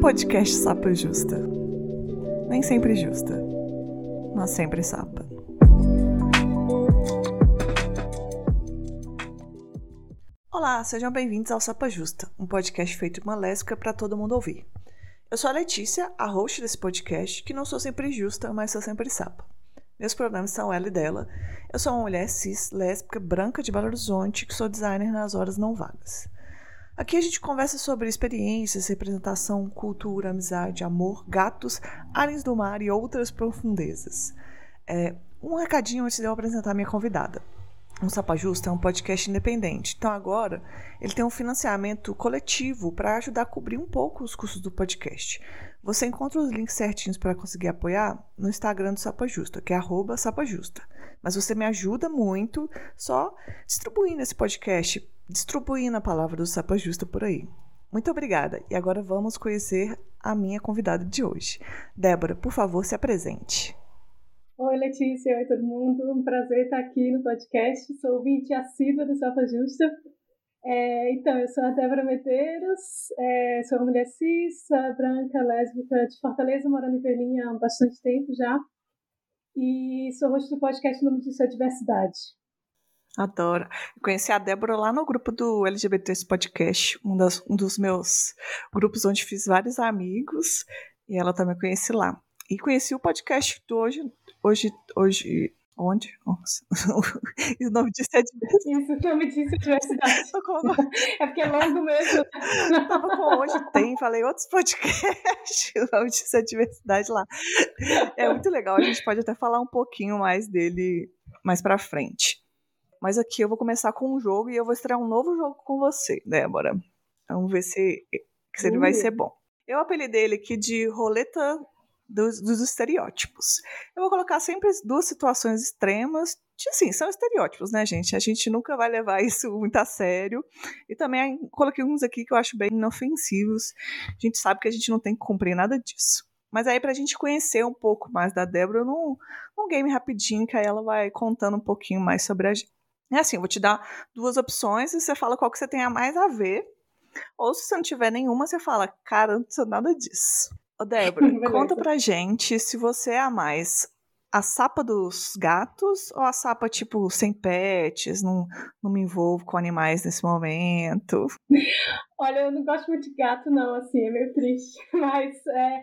Podcast Sapa Justa. Nem sempre justa, mas sempre sapa. Olá, sejam bem-vindos ao Sapa Justa, um podcast feito uma lésbica para todo mundo ouvir. Eu sou a Letícia, a host desse podcast, que não sou sempre justa, mas sou sempre sapa. Meus pronomes são ela e dela. Eu sou uma mulher cis, lésbica, branca de Belo Horizonte, que sou designer nas horas não vagas. Aqui a gente conversa sobre experiências, representação, cultura, amizade, amor, gatos, aliens do mar e outras profundezas. É, um recadinho antes de eu apresentar a minha convidada. O Sapa Justa é um podcast independente, então agora ele tem um financiamento coletivo para ajudar a cobrir um pouco os custos do podcast. Você encontra os links certinhos para conseguir apoiar no Instagram do Sapa Justa, que é arroba Sapa Justa. Mas você me ajuda muito só distribuindo esse podcast distribuindo a palavra do Sapa Justa por aí. Muito obrigada. E agora vamos conhecer a minha convidada de hoje. Débora, por favor, se apresente. Oi, Letícia. Oi, todo mundo. Um prazer estar aqui no podcast. Sou ouvinte assídua do Sapa Justa. É, então, eu sou a Débora Medeiros, é, sou uma mulher cis, branca, lésbica, de Fortaleza, morando em Pelinha há bastante tempo já. E sou host do podcast Nome de Sua Diversidade. Adoro. conheci a Débora lá no grupo do LGBTs Podcast, um, das, um dos meus grupos onde fiz vários amigos, e ela também conheci lá. E conheci o podcast do hoje, hoje, hoje, onde? Nossa. o nome disso é diversidade. Isso, o nome disso é diversidade. é porque é longo mesmo. tava com hoje tem, falei outros podcasts, o nome disso é diversidade lá. É muito legal, a gente pode até falar um pouquinho mais dele mais pra frente. Mas aqui eu vou começar com um jogo e eu vou estrear um novo jogo com você, Débora. Vamos ver se, se ele vai ser bom. Eu apelidei ele aqui de roleta dos, dos, estereótipos. Eu vou colocar sempre duas situações extremas. Assim, são estereótipos, né, gente? A gente nunca vai levar isso muito a sério. E também coloquei uns aqui que eu acho bem inofensivos. A gente sabe que a gente não tem que cumprir nada disso. Mas aí, pra gente conhecer um pouco mais da Débora, num, num game rapidinho, que aí ela vai contando um pouquinho mais sobre a gente. É assim, eu vou te dar duas opções e você fala qual que você tem a mais a ver. Ou se você não tiver nenhuma, você fala, cara, não precisa nada disso. Ô, Débora, conta pra gente se você é a mais a sapa dos gatos ou a sapa, tipo, sem pets, não, não me envolvo com animais nesse momento? Olha, eu não gosto muito de gato, não, assim, é meio triste. Mas é,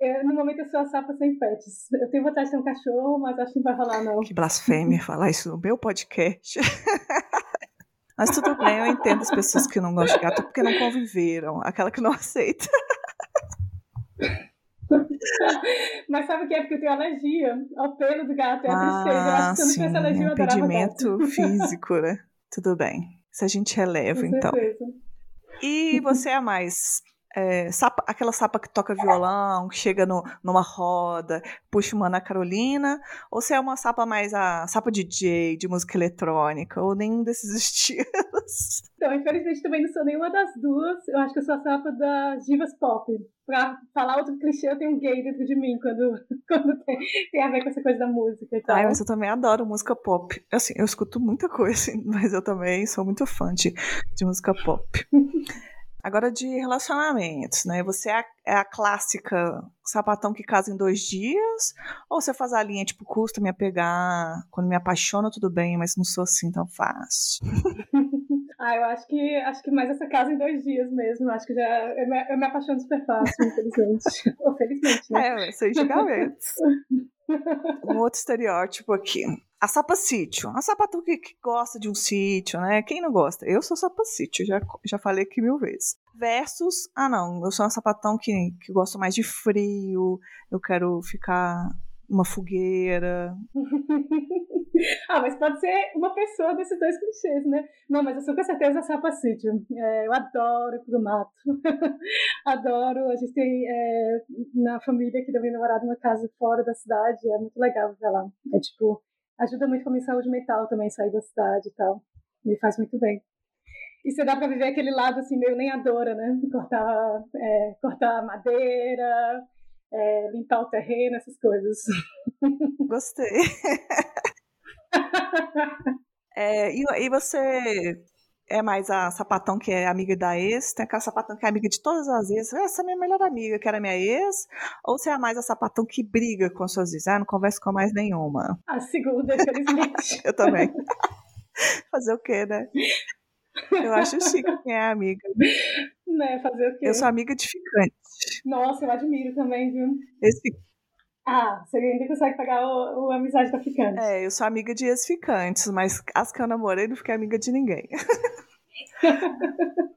eu, no momento eu sou a sapa sem pets. Eu tenho vontade de ter um cachorro, mas acho que não vai rolar, não. Que blasfêmia falar isso no meu podcast. mas tudo bem, eu entendo as pessoas que não gostam de gato porque não conviveram, aquela que não aceita. Mas sabe o que é? Porque eu tenho alergia ao pelo do gato, é a ah, tristeza. Eu acho que se eu não tivesse alergia, eu impedimento físico, né? Tudo bem. Se a gente releva, Com então. Certeza. E você é mais é, sapa, aquela sapa que toca violão, que chega no, numa roda, puxa uma Ana Carolina, ou se é uma sapa mais a sapa DJ, de música eletrônica, ou nenhum desses estilos? Então, infelizmente também não sou nenhuma das duas. Eu acho que eu sou a sapa das divas pop. Pra falar outro clichê, eu tenho um gay dentro de mim quando, quando tem, tem a ver com essa coisa da música e tal. Ai, mas eu também adoro música pop. Assim, eu escuto muita coisa, mas eu também sou muito fã de, de música pop. Agora de relacionamentos, né? Você é a, é a, clássica sapatão que casa em dois dias? Ou você faz a linha, tipo, custa me apegar, quando me apaixona tudo bem, mas não sou assim tão fácil? ah, eu acho que acho que mais essa casa em dois dias mesmo. Acho que já eu me, eu me apaixono super fácil, infelizmente. Ou felizmente, né? É, sem julgamentos. um outro estereótipo aqui. A sapa sítio. A sapatu que, que, gosta de um sítio, né? Quem não gosta? Eu sou sapa sítio, já, já falei aqui mil vezes. Versus, ah não, eu sou uma sapatão que, que gosta mais de frio, eu quero ficar uma fogueira. ah, mas pode ser uma pessoa desses dois clichês, né? Não, mas eu sou com certeza sapa sítio. É, eu adoro ir pro mato. adoro. A gente tem é, na família aqui da minha namorada uma casa fora da cidade. É muito legal ver lá. É tipo ajuda muito com a minha saúde mental também, sair da cidade e tal. Me faz muito bem. E você dá para viver aquele lado assim, meio lenhadora, né? Cortar, é, cortar madeira, é, limpar o terreno, essas coisas. Gostei. é, e, e você é mais a sapatão que é amiga da ex, tem aquela sapatão que é amiga de todas as ex. Essa é a minha melhor amiga, que era minha ex. Ou você é mais a sapatão que briga com suas ex? Ah, não converso com mais nenhuma. A segunda, infelizmente. Eu também. Fazer o quê, né? Eu acho chique quem é amiga. Né, fazer o quê? Eu sou amiga de ficante. Nossa, eu admiro também, viu? Esse... Ah, você ainda consegue pegar o, o amizade da ficante. É, eu sou amiga de ex-ficantes, mas as que eu namorei não fiquei amiga de ninguém.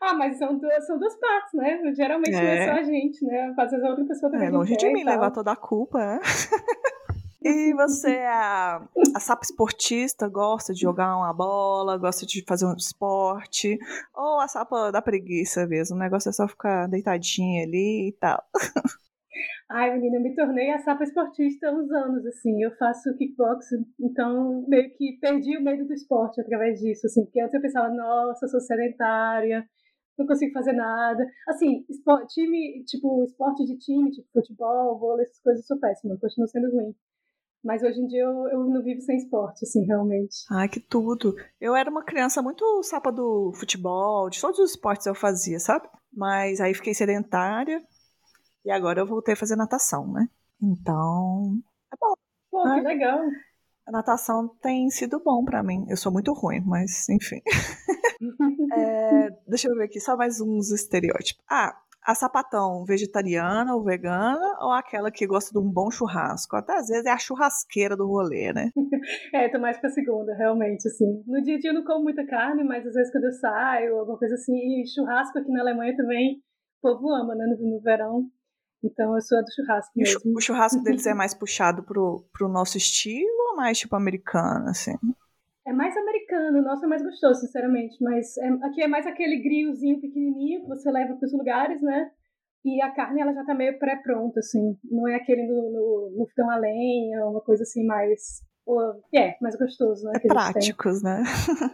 ah, mas são duas, são duas partes, né? Geralmente é. não é só a gente, né? Às vezes a outra pessoa também. É, longe de mim levar toda a culpa, né? E você é a, a sapa esportista, gosta de jogar uma bola, gosta de fazer um esporte, ou a sapa da preguiça mesmo, o negócio é só ficar deitadinha ali e tal. Ai, menina, eu me tornei a sapa esportista há uns anos, assim. Eu faço kickboxing, então meio que perdi o medo do esporte através disso, assim. Porque antes eu pensava, nossa, sou sedentária, não consigo fazer nada. Assim, esporte, time, tipo, esporte de time, tipo futebol, vôlei, essas coisas, eu sou péssima, continuo sendo ruim. Mas hoje em dia eu, eu não vivo sem esporte, assim, realmente. Ai, que tudo. Eu era uma criança muito sapa do futebol, de todos os esportes eu fazia, sabe? Mas aí fiquei sedentária e agora eu voltei a fazer natação, né? Então, é bom. Pô, né? que legal. A natação tem sido bom para mim. Eu sou muito ruim, mas enfim. é, deixa eu ver aqui, só mais uns estereótipos. Ah, a sapatão vegetariana ou vegana ou aquela que gosta de um bom churrasco? Até às vezes é a churrasqueira do rolê, né? é, tô mais pra segunda, realmente, assim. No dia a dia eu não como muita carne, mas às vezes quando eu saio, alguma coisa assim, e churrasco aqui na Alemanha também, o povo ama, né, no, no verão. Então eu sou a do churrasco mesmo. O churrasco deles é mais puxado pro, pro nosso estilo ou mais tipo americano, assim? É mais americano, o nosso é mais gostoso, sinceramente. Mas é, aqui é mais aquele griozinho pequenininho que você leva para os lugares, né? E a carne ela já tá meio pré-pronta, assim. Não é aquele no, no, no fogão a lenha, uma coisa assim mais. É, mais gostoso, né? É práticos, né?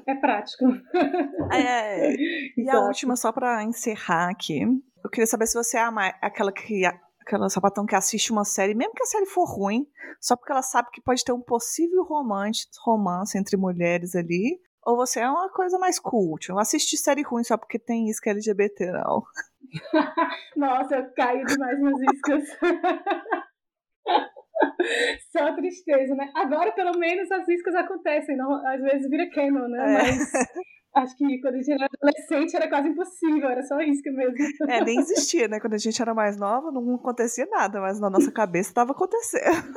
É prático. É, e a última, só para encerrar aqui. Eu queria saber se você é aquela que aquela sapatão que assiste uma série, mesmo que a série for ruim, só porque ela sabe que pode ter um possível romance, romance entre mulheres ali, ou você é uma coisa mais cult, não assiste série ruim só porque tem isca LGBT, não. Nossa, eu caio demais nas iscas. Só tristeza, né? Agora, pelo menos, as iscas acontecem. Não, às vezes vira canon, né? É. Mas Acho que quando a gente era adolescente era quase impossível, era só isso mesmo. É, nem existia, né? Quando a gente era mais nova, não acontecia nada, mas na nossa cabeça estava acontecendo.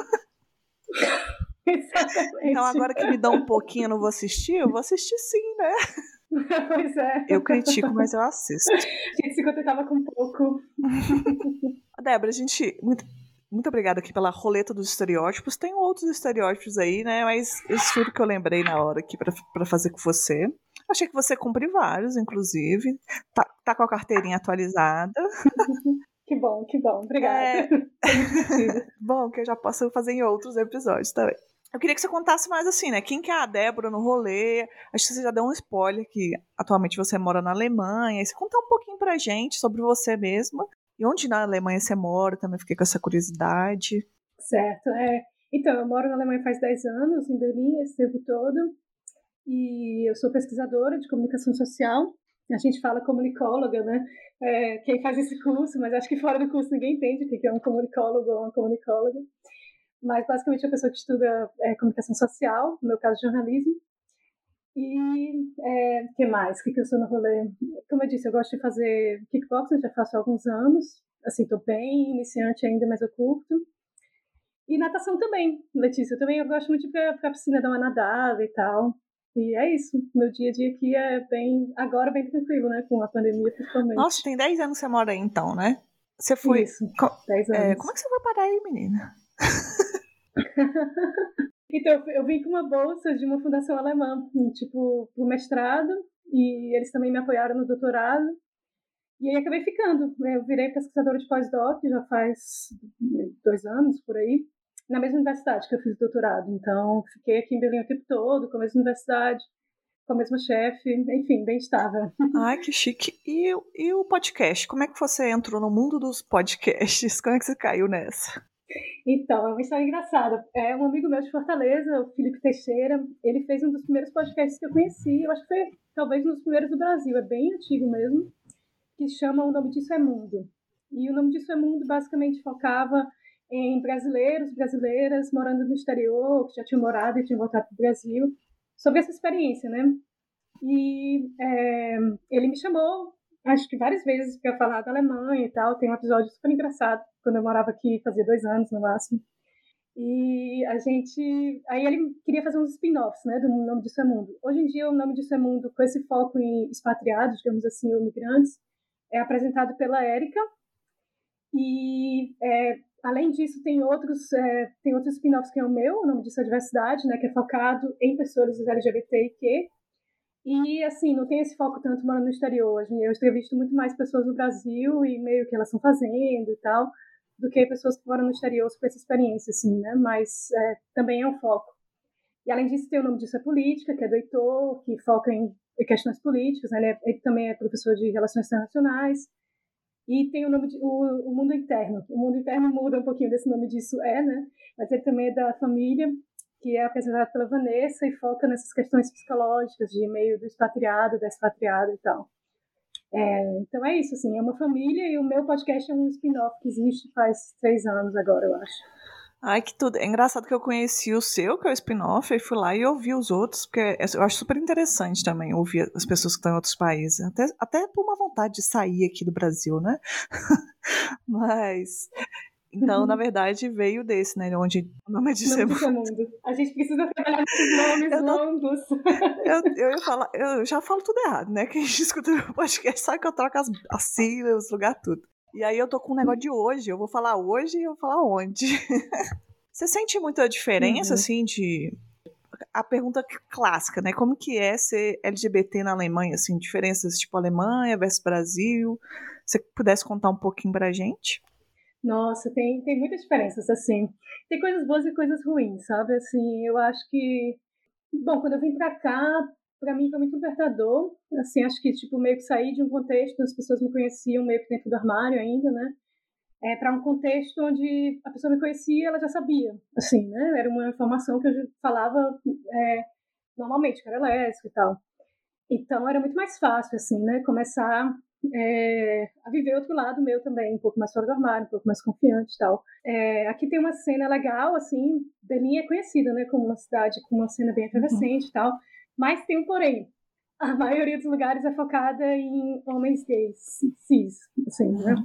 Exatamente. Então agora que me dá um pouquinho, eu não vou assistir, eu vou assistir sim, né? Pois é. Eu critico, mas eu assisto. A gente se contentava com pouco. Débora, a gente. Muito, muito obrigada aqui pela roleta dos estereótipos. Tem outros estereótipos aí, né? Mas isso tudo que eu lembrei na hora aqui para fazer com você. Achei que você cumpre vários, inclusive. Tá, tá com a carteirinha atualizada. Que bom, que bom. Obrigada. É... bom, que eu já posso fazer em outros episódios também. Eu queria que você contasse mais assim, né? Quem que é a Débora no rolê? Acho que você já deu um spoiler que atualmente você mora na Alemanha. E você contar um pouquinho pra gente sobre você mesma. E onde na Alemanha você mora, também fiquei com essa curiosidade. Certo, é. Então, eu moro na Alemanha faz 10 anos, em Berlim, esse tempo todo e eu sou pesquisadora de comunicação social. A gente fala comunicóloga, né? É, quem faz esse curso, mas acho que fora do curso ninguém entende o que é um comunicólogo ou uma comunicóloga. Mas basicamente é uma pessoa que estuda é, comunicação social, no meu caso jornalismo. E é, que mais? O que, que eu sou no rolê? Como eu disse, eu gosto de fazer kickboxing, já faço há alguns anos. Assim, estou bem iniciante ainda, mas eu curto. E natação também, Letícia. Eu também eu gosto muito de ir para a piscina dar uma nadada e tal. E é isso. Meu dia a dia aqui é bem. Agora bem tranquilo, né? Com a pandemia, principalmente. Nossa, tem 10 anos que você mora aí então, né? Você foi. Isso, 10 anos. É, como é que você foi parar aí, menina? então, eu vim com uma bolsa de uma fundação alemã, tipo, pro mestrado, e eles também me apoiaram no doutorado. E aí acabei ficando. Eu virei pesquisadora de pós-doc já faz dois anos por aí na mesma universidade que eu fiz o doutorado. Então, fiquei aqui em Belém o tempo todo, com a mesma universidade, com a mesma chefe, enfim, bem estável. Ai, que chique. E, e o podcast? Como é que você entrou no mundo dos podcasts? Como é que você caiu nessa? Então, é uma história engraçada. É um amigo meu de Fortaleza, o Felipe Teixeira, ele fez um dos primeiros podcasts que eu conheci, eu acho que foi talvez um dos primeiros do Brasil, é bem antigo mesmo, que chama O Nome Disso é Mundo. E o Nome Disso é Mundo basicamente focava em brasileiros, brasileiras morando no exterior, que já tinham morado e tinham voltado para o Brasil, sobre essa experiência, né? E é, ele me chamou, acho que várias vezes, para falar da Alemanha e tal. Tem um episódio super engraçado, quando eu morava aqui, fazia dois anos no máximo. E a gente. Aí ele queria fazer uns spin-offs, né, do Nome Disso é Mundo. Hoje em dia, o Nome Disso é Mundo, com esse foco em expatriados, digamos assim, ou migrantes, é apresentado pela Érica. E é, Além disso, tem outros, é, tem outros spin-offs que é o meu, o nome disso é Diversidade, né, que é focado em pessoas LGBTQ. E, assim, não tem esse foco tanto morando no exterior. Eu entrevisto muito mais pessoas no Brasil e meio que elas estão fazendo e tal, do que pessoas que moram no exterior com essa experiência, assim, né? Mas é, também é um foco. E, além disso, tem o nome disso é Política, que é do Heitor, que foca em questões políticas, né? ele, é, ele também é professor de Relações Internacionais. E tem o nome de, o, o mundo interno. O mundo interno muda um pouquinho desse nome disso é, né? Mas ele também é da família, que é apresentado pela Vanessa e foca nessas questões psicológicas de meio do expatriado, da expatriada e tal. É, então é isso, assim, é uma família e o meu podcast é um spin-off que existe faz três anos agora, eu acho. Ai, que tudo. É engraçado que eu conheci o seu, que é o spin-off, e fui lá e ouvi os outros, porque é, eu acho super interessante também ouvir as pessoas que estão em outros países. Até, até por uma vontade de sair aqui do Brasil, né? Mas. Então, na verdade, veio desse, né? Onde o nome é de mundo. A gente precisa trabalhar com nomes eu longos. Eu, eu, falar, eu já falo tudo errado, né? Quem escuta o podcast sabe que eu troco as, as siglas, os lugar tudo. E aí eu tô com um negócio de hoje. Eu vou falar hoje e eu vou falar onde. Você sente muita diferença, uhum. assim, de. A pergunta clássica, né? Como que é ser LGBT na Alemanha, assim, diferenças tipo Alemanha versus Brasil? Se você pudesse contar um pouquinho pra gente? Nossa, tem, tem muitas diferenças, assim. Tem coisas boas e coisas ruins, sabe? Assim, eu acho que. Bom, quando eu vim pra cá, para mim foi muito libertador. Assim, acho que tipo meio que sair de um contexto as pessoas me conheciam meio que dentro do armário ainda, né? É, para um contexto onde a pessoa me conhecia, ela já sabia, assim, né? Era uma informação que eu falava é, normalmente, que era lésbica e tal. Então era muito mais fácil, assim, né? Começar é, a viver outro lado meu também, um pouco mais fora do armário, um pouco mais confiante e tal. É, aqui tem uma cena legal, assim, Berlim é conhecida, né, como uma cidade com uma cena bem efervescente uhum. e tal. Mas tem um porém. A maioria dos lugares é focada em homens gays, cis, assim, né?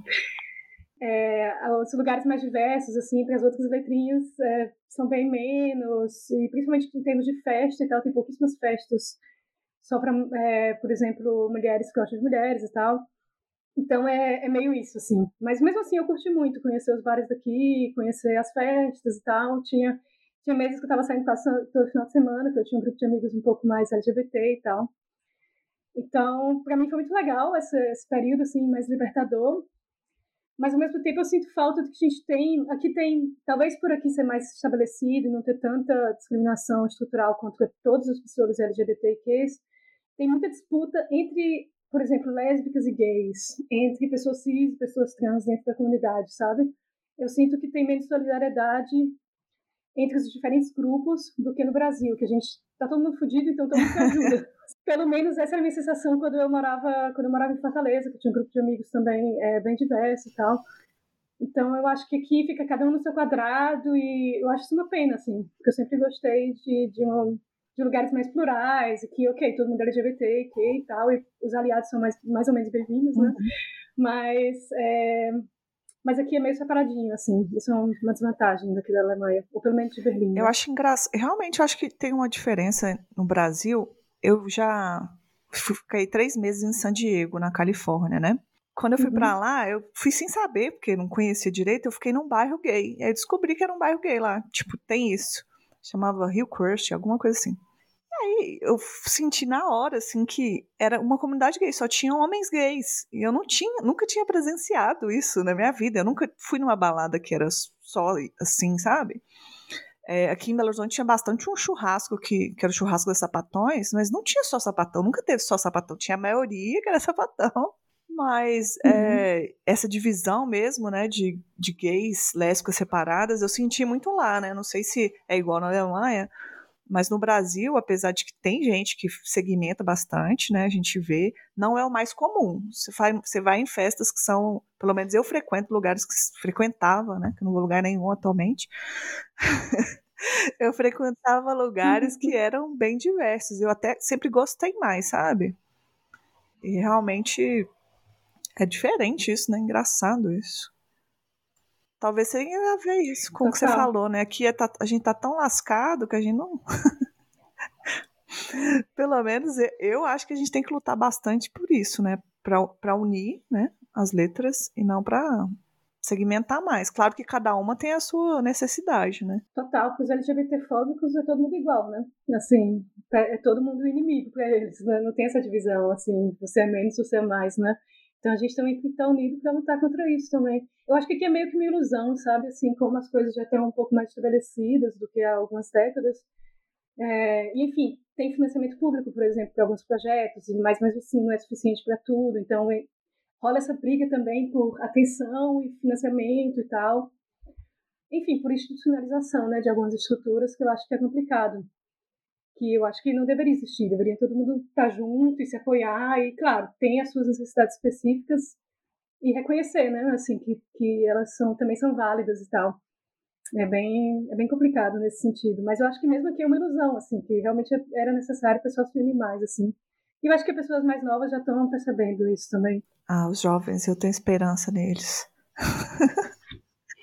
É, os lugares mais diversos, assim, para as outras letrinhas é, são bem menos, e principalmente em termos de festa e tal, tem pouquíssimas festas só para, é, por exemplo, mulheres que gostam de mulheres e tal. Então é, é meio isso, assim. Mas mesmo assim eu curti muito conhecer os bares daqui, conhecer as festas e tal. Tinha tinha meses que eu estava saindo todo final de semana, que eu tinha um grupo de amigos um pouco mais LGBT e tal. Então, para mim foi muito legal esse, esse, período assim mais libertador. Mas ao mesmo tempo eu sinto falta do que a gente tem, aqui tem, talvez por aqui ser mais estabelecido, não ter tanta discriminação estrutural contra todas as pessoas LGBTQs, tem muita disputa entre, por exemplo, lésbicas e gays, entre pessoas cis e pessoas trans dentro da comunidade, sabe? Eu sinto que tem menos solidariedade entre os diferentes grupos do que no Brasil, que a gente tá todo mundo fudido, então todo mundo se ajuda. Pelo menos essa era a minha sensação quando eu morava, quando eu morava em Fortaleza, que tinha um grupo de amigos também é, bem diverso e tal. Então eu acho que aqui fica cada um no seu quadrado e eu acho isso uma pena, assim, porque eu sempre gostei de, de, de lugares mais plurais, e que, ok, todo mundo é LGBT, ok, e tal, e os aliados são mais, mais ou menos bem-vindos, né? Uhum. Mas é, mas aqui é meio separadinho, assim. Isso é uma desvantagem daqui da Alemanha, ou pelo menos de Berlim. Né? Eu acho engraçado. Realmente, eu acho que tem uma diferença no Brasil. Eu já fiquei três meses em San Diego, na Califórnia, né? Quando eu fui uhum. para lá, eu fui sem saber, porque não conhecia direito, eu fiquei num bairro gay. E aí descobri que era um bairro gay lá. Tipo, tem isso. Chamava Hillcrest, alguma coisa assim aí eu senti na hora, assim, que era uma comunidade gay, só tinha homens gays. E eu não tinha, nunca tinha presenciado isso na minha vida. Eu nunca fui numa balada que era só assim, sabe? É, aqui em Belo Horizonte tinha bastante um churrasco que, que era o churrasco dos sapatões, mas não tinha só sapatão, nunca teve só sapatão, tinha a maioria que era sapatão. Mas uhum. é, essa divisão mesmo, né, de, de gays, lésbicas separadas, eu senti muito lá, né? Não sei se é igual na Alemanha, mas no Brasil, apesar de que tem gente que segmenta bastante, né? A gente vê, não é o mais comum. Você vai, você vai em festas que são, pelo menos eu frequento lugares que frequentava, né? Que não vou lugar nenhum atualmente. eu frequentava lugares que eram bem diversos. Eu até sempre gostei mais, sabe? E realmente é diferente isso, né? Engraçado isso. Talvez tenha a ver isso com o que você falou, né? Aqui é, tá, a gente tá tão lascado que a gente não. Pelo menos eu acho que a gente tem que lutar bastante por isso, né? Para unir né, as letras e não para segmentar mais. Claro que cada uma tem a sua necessidade, né? Total, para os LGBTfóbicos é todo mundo igual, né? Assim, é todo mundo inimigo para eles, né? Não tem essa divisão, assim, você é menos, você é mais, né? Então a gente também tem que estar unido para lutar contra isso também. Eu acho que aqui é meio que uma ilusão, sabe? Assim, como as coisas já estão um pouco mais estabelecidas do que há algumas décadas. É, enfim, tem financiamento público, por exemplo, para alguns projetos, mas mesmo assim não é suficiente para tudo. Então é, rola essa briga também por atenção e financiamento e tal. Enfim, por institucionalização né, de algumas estruturas que eu acho que é complicado que eu acho que não deveria existir, deveria todo mundo estar junto e se apoiar e, claro, tem as suas necessidades específicas e reconhecer, né, assim, que, que elas são, também são válidas e tal. É bem, é bem complicado nesse sentido, mas eu acho que mesmo aqui é uma ilusão, assim, que realmente era necessário pessoas se unir mais, assim. E eu acho que as pessoas mais novas já estão percebendo isso também. Ah, os jovens, eu tenho esperança neles.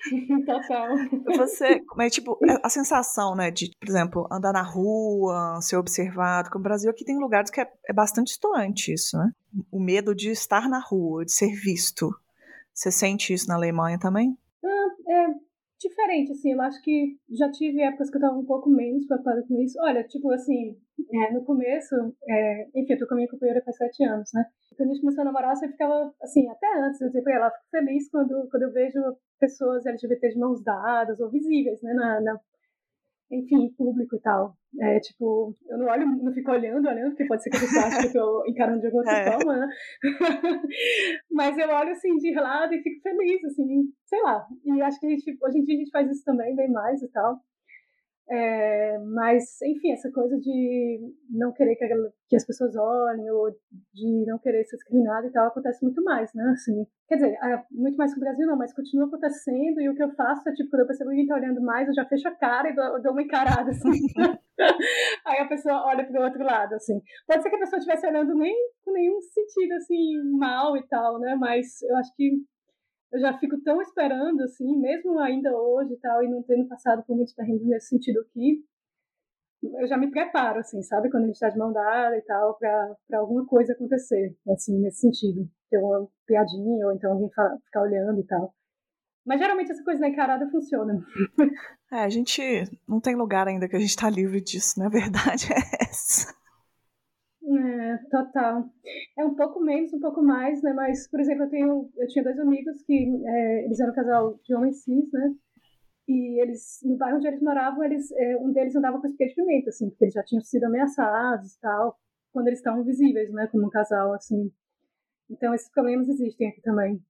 Total. Você, mas tipo, é a sensação, né, de, por exemplo, andar na rua, ser observado, porque o Brasil aqui tem lugares que é, é bastante distante isso, né? O medo de estar na rua, de ser visto. Você sente isso na Alemanha também? Diferente, assim, eu acho que já tive épocas que eu tava um pouco menos preocupada com isso. Olha, tipo assim, é, no começo, é, enfim, eu tô com a minha companheira faz sete anos, né? Quando a gente começou a namorar, você ficava, assim, até antes, eu dizia pra ela, fico feliz quando, quando eu vejo pessoas LGBT de mãos dadas ou visíveis, né, na, na enfim, público e tal. É, tipo, eu não olho, não fico olhando, olhando, porque pode ser que a pessoa ache que eu tô encarando de alguma é. forma, né? Mas eu olho assim de lado e fico feliz, assim, sei lá. E acho que a gente, hoje em dia a gente faz isso também, bem mais e tal. É, mas, enfim, essa coisa de não querer que, que, as pessoas olhem ou de não querer ser discriminado e tal acontece muito mais, né? Assim, quer dizer, muito mais que o Brasil não, mas continua acontecendo e o que eu faço é, tipo, quando eu percebo que alguém tá olhando mais, eu já fecho a cara e dou, dou uma encarada, assim. Aí a pessoa olha pro outro lado, assim. Pode ser que a pessoa estivesse olhando nem com nenhum sentido, assim, mal e tal, né? Mas eu acho que eu já fico tão esperando, assim, mesmo ainda hoje e tal, e não tendo passado por muitos perrengues nesse sentido aqui, eu já me preparo, assim, sabe? Quando a gente está de mão dada e tal, para alguma coisa acontecer, assim, nesse sentido. Ter uma piadinha, ou então alguém ficar olhando e tal. Mas geralmente essa coisa na encarada funciona. É, a gente não tem lugar ainda que a gente está livre disso, na né? verdade é essa. É, total. É um pouco menos, um pouco mais, né? Mas, por exemplo, eu tenho, eu tinha dois amigos que é, eles eram um casal de homens cis, né? E eles, no bairro onde eles moravam, eles, é, um deles andava com espelho de pimenta, assim, porque eles já tinham sido ameaçados e tal, quando eles estavam visíveis, né? Como um casal, assim. Então, esses problemas existem aqui também,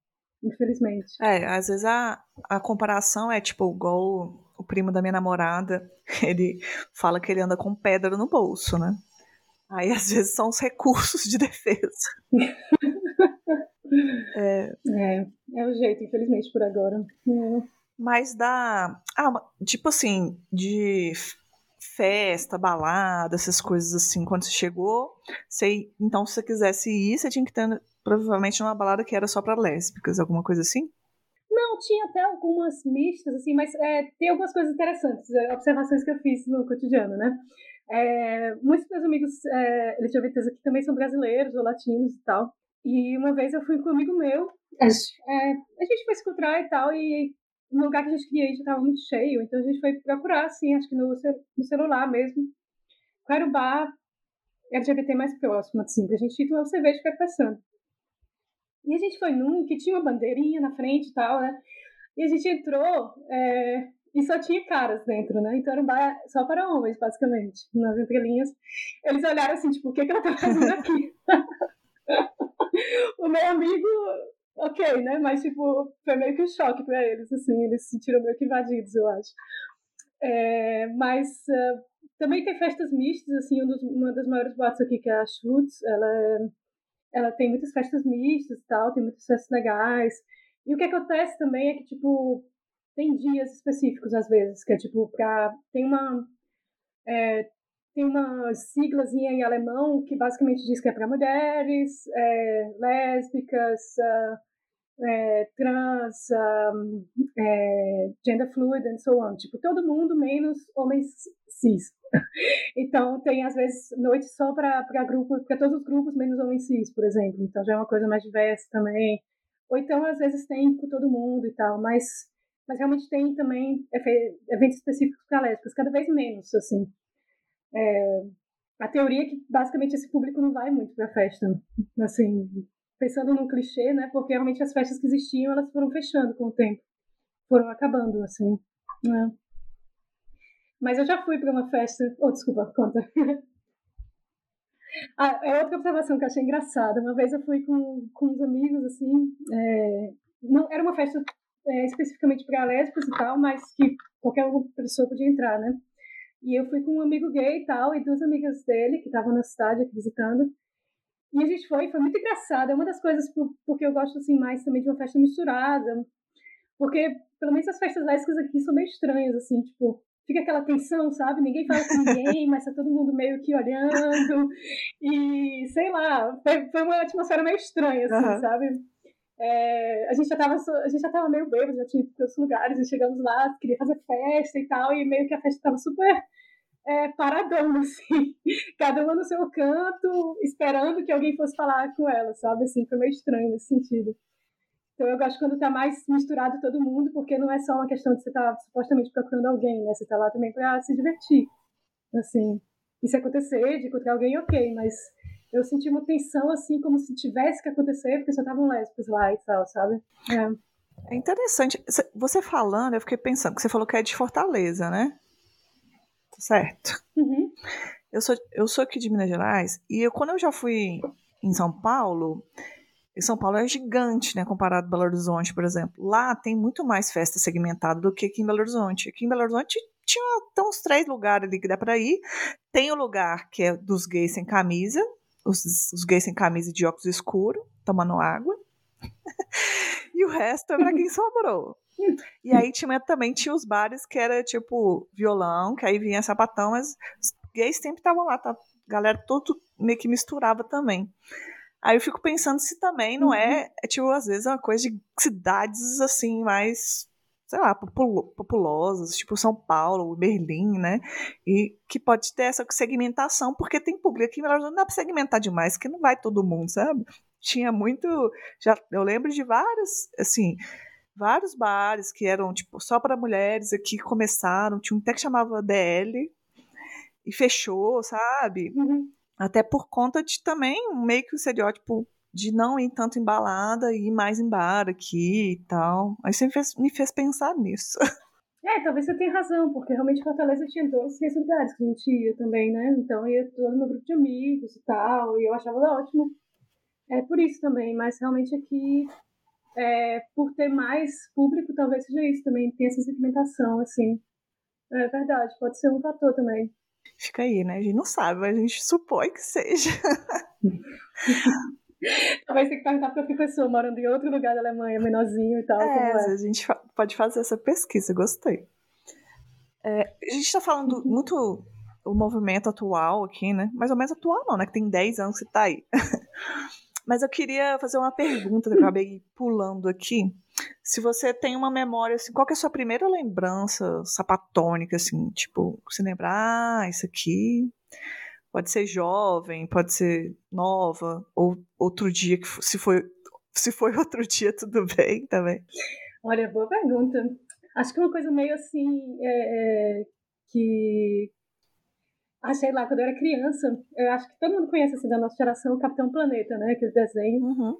infelizmente. É, às vezes a, a comparação é tipo, igual o primo da minha namorada, ele fala que ele anda com pedra no bolso, né? Aí, às vezes, são os recursos de defesa. é. é, é o jeito, infelizmente, por agora. É. Mas dá. Ah, tipo assim, de festa, balada, essas coisas assim, quando você chegou, você, então se você quisesse ir, você tinha que ter provavelmente uma balada que era só para lésbicas, alguma coisa assim? Não, tinha até algumas mistas, assim, mas é, tem algumas coisas interessantes, é, observações que eu fiz no cotidiano, né? É, muitos meus amigos é, LGBTs aqui também são brasileiros ou latinos e tal. E uma vez eu fui com um amigo meu, a, é, a gente foi se encontrar e tal, e no lugar que a gente queria ir já estava muito cheio, então a gente foi procurar, assim, acho que no, no celular mesmo, qual era o bar LGBT mais próximo, assim, pra gente ir tomar cerveja e ficar passando. E a gente foi num que tinha uma bandeirinha na frente e tal, né? E a gente entrou, é, e só tinha caras dentro, né? Então era um bar só para homens, basicamente, nas entrelinhas. Eles olharam assim, tipo, o que, que ela tá fazendo aqui? o meu amigo, ok, né? Mas, tipo, foi meio que um choque pra eles, assim, eles se sentiram meio que invadidos, eu acho. É, mas uh, também tem festas mistas, assim, um dos, uma das maiores boates aqui, que é a Schutz, ela, ela tem muitas festas mistas tal, tem muitas festas legais. E o que acontece também é que, tipo, tem dias específicos, às vezes, que é, tipo, pra... Tem uma... É, tem uma siglazinha em alemão que basicamente diz que é para mulheres, é, lésbicas, uh, é, trans, um, é, gender fluid and so on. Tipo, todo mundo menos homens cis. então, tem às vezes noite só para grupo, para todos os grupos menos homens cis, por exemplo. Então, já é uma coisa mais diversa também. Ou então, às vezes, tem com todo mundo e tal, mas, mas realmente tem também eventos específicos para lésbicas, cada vez menos, assim. É, a teoria é que basicamente esse público não vai muito para a festa, assim, pensando num clichê, né? Porque realmente as festas que existiam elas foram fechando com o tempo, foram acabando, assim. Né? Mas eu já fui para uma festa. Oh, desculpa, conta. ah, é outra observação que eu achei engraçada. Uma vez eu fui com, com uns amigos, assim. É, não Era uma festa é, especificamente para lésbicas e tal, mas que qualquer pessoa podia entrar, né? E eu fui com um amigo gay e tal, e duas amigas dele que estavam na cidade aqui visitando. E a gente foi, foi muito engraçado. É uma das coisas por, porque eu gosto assim mais também de uma festa misturada. Porque, pelo menos as festas lésbicas aqui são meio estranhas, assim, tipo, fica aquela tensão, sabe? Ninguém fala com ninguém, mas tá todo mundo meio que olhando. E, sei lá, foi, foi uma atmosfera meio estranha, assim, uhum. sabe? É, a gente já tava, a gente já tava meio bêbado, já tinha ido lugares, e chegamos lá, queria fazer festa e tal, e meio que a festa tava super é, paradão, assim, cada uma no seu canto, esperando que alguém fosse falar com ela, sabe, assim, foi meio estranho nesse sentido. Então eu gosto quando tá mais misturado todo mundo, porque não é só uma questão de você estar tá, supostamente procurando alguém, né, você tá lá também para se divertir, assim, e se acontecer de encontrar alguém, ok, mas eu senti uma tensão, assim, como se tivesse que acontecer, porque só estavam lésbicos lá e tal, sabe? É. é interessante. Você falando, eu fiquei pensando, que você falou que é de Fortaleza, né? Tá certo. Uhum. Eu, sou, eu sou aqui de Minas Gerais, e eu, quando eu já fui em São Paulo, e São Paulo é gigante, né, comparado a Belo Horizonte, por exemplo. Lá tem muito mais festa segmentada do que aqui em Belo Horizonte. Aqui em Belo Horizonte tinha até uns três lugares ali que dá para ir. Tem o lugar que é dos gays sem camisa, os, os gays sem camisa de óculos escuros, tomando água. e o resto é pra quem sobrou. E aí tinha, também tinha os bares que era tipo violão, que aí vinha sapatão, mas os gays sempre estavam lá, tá? A galera todo meio que misturava também. Aí eu fico pensando se também não é, é tipo, às vezes é uma coisa de cidades assim, mais sei lá, populosas, tipo São Paulo, Berlim, né? E que pode ter essa segmentação, porque tem público aqui, mas não dá para segmentar demais, que não vai todo mundo, sabe? Tinha muito, já eu lembro de vários, assim, vários bares que eram tipo só para mulheres aqui começaram, tinha um até que chamava DL e fechou, sabe? Uhum. Até por conta de também meio que o estereótipo de não ir tanto embalada e ir mais em bar aqui e tal. Aí você me fez, me fez pensar nisso. É, talvez você tenha razão, porque realmente Fortaleza tinha todos esses lugares que a gente ia também, né? Então ia todo meu grupo de amigos e tal, e eu achava ótimo. É por isso também, mas realmente aqui, é, por ter mais público, talvez seja isso também, tem essa segmentação, assim. É verdade, pode ser um fator também. Fica aí, né? A gente não sabe, mas a gente supõe que seja. Talvez tenha que perguntar para outra pessoa morando em outro lugar da Alemanha, menorzinho e tal. É, é. a gente pode fazer essa pesquisa, gostei. É, a gente está falando uhum. muito o movimento atual aqui, né? Mais ou menos atual não, né? Que tem 10 anos que está aí. Mas eu queria fazer uma pergunta que eu acabei pulando aqui. Se você tem uma memória, assim, qual é a sua primeira lembrança sapatônica, assim, tipo, você lembra, ah, isso aqui Pode ser jovem, pode ser nova, ou outro dia, que se foi, se foi outro dia, tudo bem também. Olha, boa pergunta. Acho que uma coisa meio assim, é, é, que. Sei lá, quando eu era criança, eu acho que todo mundo conhece assim, da nossa geração o Capitão Planeta, né? Aquele desenho. Uhum.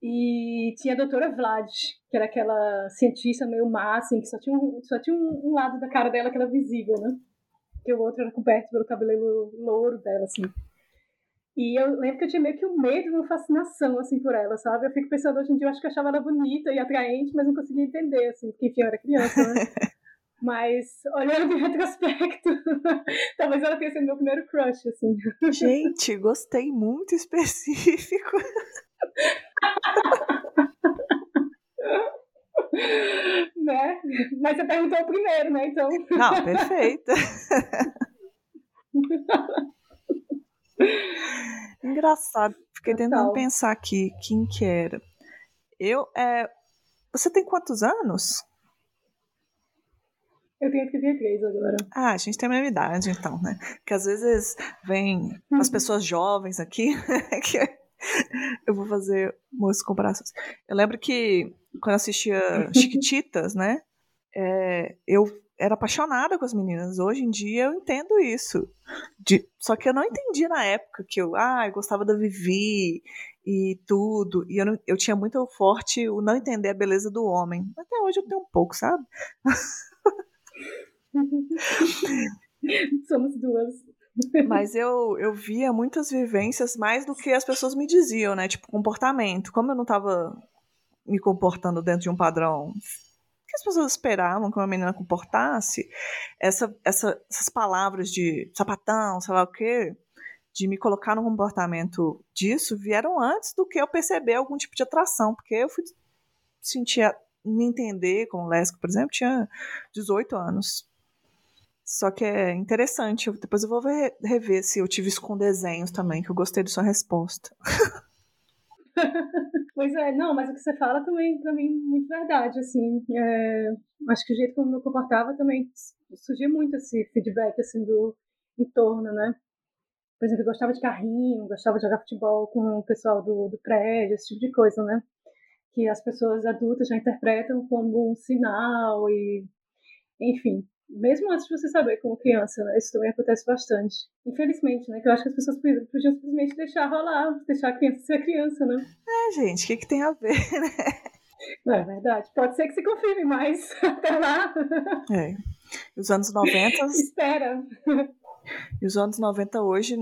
E tinha a doutora Vlad, que era aquela cientista meio má, assim, que só tinha, um, só tinha um, um lado da cara dela que era visível, né? Porque o outro era coberto pelo cabelo louro dela, assim. E eu lembro que eu tinha meio que um medo, uma fascinação, assim, por ela, sabe? Eu fico pensando hoje em dia, eu acho que eu achava ela bonita e atraente, mas não conseguia entender, assim, porque, enfim, eu era criança, né? Mas, olhando em retrospecto, talvez ela tenha sido meu primeiro crush, assim. Gente, gostei muito específico. né? Mas você perguntou primeiro, né? Então. Não, perfeita. Engraçado. Fiquei tentando pensar aqui quem que era. Eu, é... Você tem quantos anos? Eu tenho 33 agora. Ah, a gente tem a mesma idade, então, né? Porque às vezes vem as pessoas jovens aqui, que eu vou fazer umas comparações. Eu lembro que quando assistia Chiquititas, né? É, eu era apaixonada com as meninas. Hoje em dia eu entendo isso. De, só que eu não entendi na época que eu, ah, eu gostava da Vivi e tudo. E eu, não, eu tinha muito forte o não entender a beleza do homem. Até hoje eu tenho um pouco, sabe? Somos duas. Mas eu, eu via muitas vivências mais do que as pessoas me diziam, né? Tipo, comportamento. Como eu não tava me comportando dentro de um padrão que as pessoas esperavam que uma menina comportasse, essa, essa, essas palavras de sapatão, sei lá o quê, de me colocar no comportamento disso, vieram antes do que eu perceber algum tipo de atração, porque eu fui sentir, me entender como lésbica, por exemplo, tinha 18 anos. Só que é interessante. depois eu vou ver, rever se eu tive isso com desenhos também, que eu gostei de sua resposta. pois é, não, mas o que você fala também, pra mim, muito verdade, assim. É, acho que o jeito como eu me comportava também surgia muito esse feedback, assim, do entorno, né? Por exemplo, eu gostava de carrinho, gostava de jogar futebol com o pessoal do, do prédio, esse tipo de coisa, né? Que as pessoas adultas já interpretam como um sinal e, enfim, mesmo antes de você saber como criança, né? Isso também acontece bastante. Infelizmente, né? Que eu acho que as pessoas podiam simplesmente deixar rolar, deixar a criança ser criança, né? É, gente, o que, que tem a ver, né? Não, é verdade. Pode ser que se confirme, mas até lá. É. Os anos 90. Espera. E os anos 90 hoje.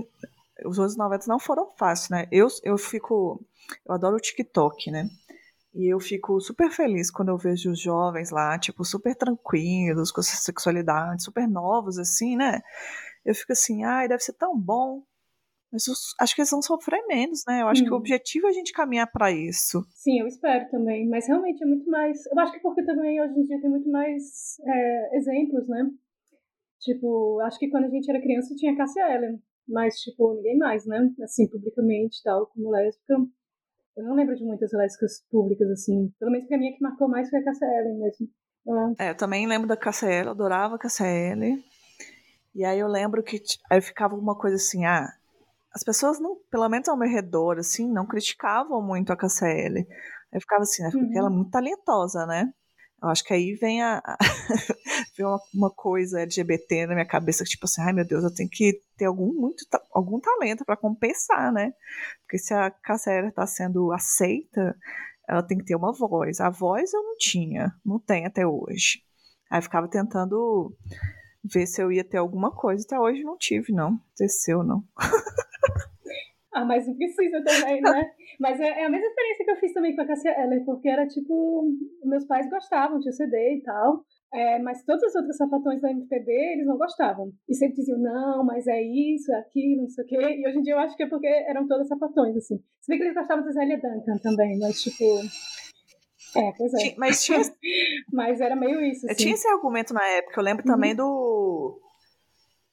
Os anos 90 não foram fáceis, né? Eu, eu fico. Eu adoro o TikTok, né? E eu fico super feliz quando eu vejo os jovens lá, tipo, super tranquilos, com essa sexualidade, super novos, assim, né? Eu fico assim, ai, deve ser tão bom. Mas eu acho que eles vão sofrer menos, né? Eu acho hum. que o objetivo é a gente caminhar para isso. Sim, eu espero também. Mas realmente é muito mais. Eu acho que porque também hoje em dia tem muito mais é, exemplos, né? Tipo, acho que quando a gente era criança tinha Cassia Ellen, mas, tipo, ninguém mais, né? Assim, publicamente tal, como lésbica. Eu não lembro de muitas lésbicas públicas, assim. Pelo menos pra mim, a que marcou mais foi a KCL mesmo. É, eu também lembro da KCL, adorava a KCL. E aí eu lembro que aí ficava uma coisa assim, ah, as pessoas, não, pelo menos ao meu redor, assim, não criticavam muito a KCL. Aí ficava assim, né? Porque uhum. ela é muito talentosa, né? Eu acho que aí vem a, a vem uma, uma, coisa LGBT na minha cabeça, tipo assim, ai meu Deus, eu tenho que ter algum, muito, algum talento para compensar, né? Porque se a Casséria está sendo aceita, ela tem que ter uma voz. A voz eu não tinha, não tem até hoje. Aí ficava tentando ver se eu ia ter alguma coisa, até hoje não tive, não. Desceu, não. Ah, mas não precisa também, né? Mas é, é, a mesma experiência que eu fiz também com a Cassia Eller, porque era tipo, meus pais gostavam de CD e tal, é, mas todas as outras sapatões da MPB eles não gostavam. E sempre diziam, não, mas é isso, é aquilo, não sei o quê. E hoje em dia eu acho que é porque eram todas sapatões, assim. Se bem que eles gostavam da Zélia Duncan também, mas tipo. É, pois é. Mas tinha. mas era meio isso. Assim. Tinha esse argumento na época. Eu lembro também uhum. do.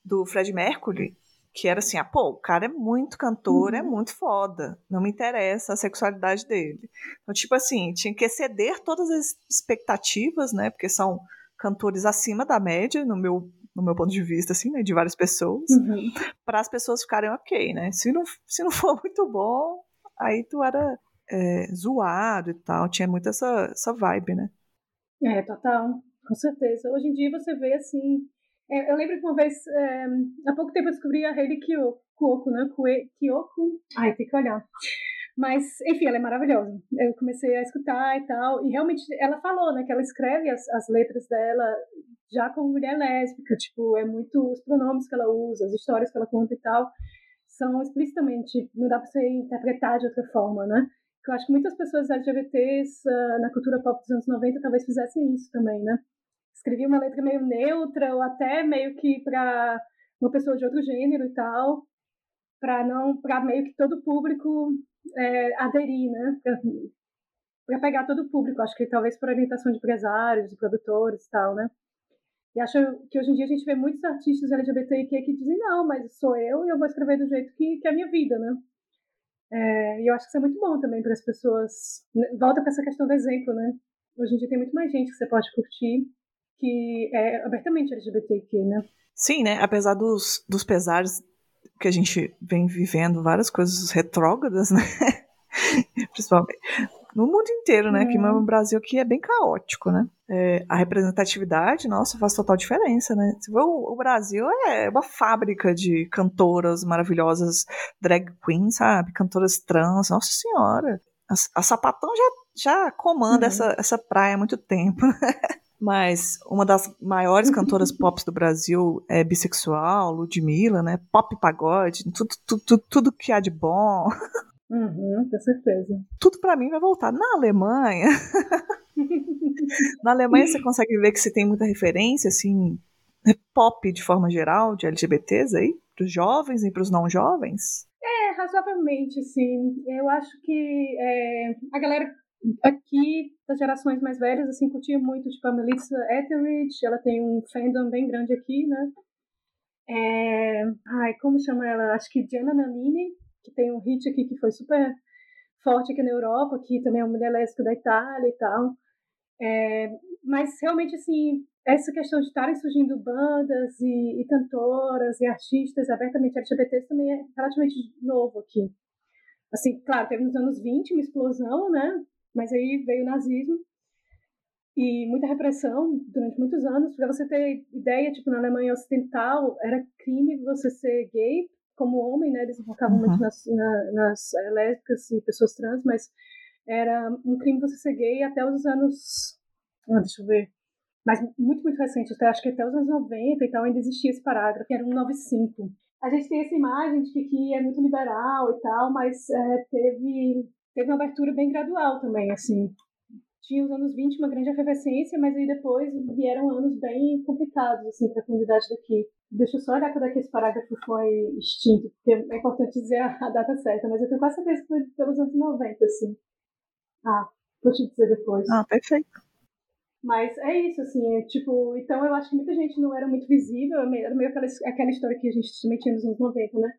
Do Fred Mercury, que era assim, ah, pô, o cara é muito cantor, é uhum. é muito foda, não me interessa a sexualidade dele. Então, tipo assim, tinha que exceder todas as expectativas, né, porque são cantores acima da média, no meu, no meu ponto de vista, assim, né, de várias pessoas, uhum. para as pessoas ficarem ok, né, se não, se não for muito bom, aí tu era é, zoado e tal, tinha muito essa, essa vibe, né. É, total, com certeza. Hoje em dia você vê, assim, é, eu lembro que uma vez, é, há pouco tempo eu descobri a Hayley Kiyoko, né? Kiyoko. Ai, tem que olhar. Mas, enfim, ela é maravilhosa. Eu comecei a escutar e tal, e realmente ela falou, né, que ela escreve as, as letras dela já como mulher lésbica, tipo, é muito os pronomes que ela usa, as histórias que ela conta e tal, são explicitamente, não dá para você interpretar de outra forma, né? Eu acho que muitas pessoas LGBTs uh, na cultura pop dos anos 90 talvez fizessem isso também, né? Escrevia uma letra meio neutra ou até meio que para uma pessoa de outro gênero e tal, para não, para meio que todo público é, aderir, né? Para pegar todo o público, acho que talvez por orientação de empresários, de produtores e tal, né? E acho que hoje em dia a gente vê muitos artistas LGBTQ que dizem, não, mas sou eu e eu vou escrever do jeito que, que é a minha vida, né? É, e eu acho que isso é muito bom também para as pessoas. Né, volta para essa questão do exemplo, né? Hoje em dia tem muito mais gente que você pode curtir que é abertamente LGBTQ, né? Sim, né? Apesar dos, dos pesares que a gente vem vivendo, várias coisas retrógradas, né? Principalmente no mundo inteiro, né? Que no Brasil aqui é bem caótico, né? É, a representatividade, nossa, faz total diferença, né? O, o, Brasil é uma fábrica de cantoras maravilhosas, drag queens, sabe? Cantoras trans, nossa senhora. A, a Sapatão já, já comanda uhum. essa, essa praia há muito tempo. Mas uma das maiores cantoras pop do Brasil é bissexual, Ludmilla, né? Pop pagode, tudo, tudo, tudo que há de bom. Uhum, com certeza. Tudo para mim vai voltar. Na Alemanha. na Alemanha você consegue ver que você tem muita referência, assim, pop de forma geral, de LGBTs aí, pros jovens e pros não jovens? É, razoavelmente, sim. Eu acho que é, a galera aqui das gerações mais velhas, assim, curtia muito, tipo, a Melissa Etheridge, ela tem um fandom bem grande aqui, né? É... Ai, como chama ela? Acho que Diana Nannini, que tem um hit aqui que foi super forte aqui na Europa, que também é uma mulher lésbica da Itália e tal. É, mas realmente, assim, essa questão de estarem surgindo bandas e, e cantoras e artistas abertamente LGBTs também é relativamente novo aqui. Assim, claro, teve nos anos 20 uma explosão, né? Mas aí veio o nazismo e muita repressão durante muitos anos. Para você ter ideia, tipo, na Alemanha Ocidental era crime você ser gay como homem, né? Eles focavam uhum. muito nas, na, nas eh, lésbicas e pessoas trans, mas era um crime você ser gay até os anos. Ah, deixa eu ver. Mas muito, muito recente, até, acho que até os anos 90 e tal, ainda existia esse parágrafo, que era 195. A gente tem essa imagem de que é muito liberal e tal, mas é, teve, teve uma abertura bem gradual também, assim tinha os anos 20 uma grande efervescência, mas aí depois vieram anos bem complicados assim para a comunidade daqui. Deixa eu só olhar quando é que esse parágrafo foi extinto, porque é importante dizer a, data certa, mas eu tenho quase certeza que foi pelos anos 90, assim. Ah, vou te dizer depois. Ah, perfeito. Mas é isso, assim, é, tipo, então eu acho que muita gente não era muito visível, era meio aquela, aquela história que a gente também tinha nos anos 90, né?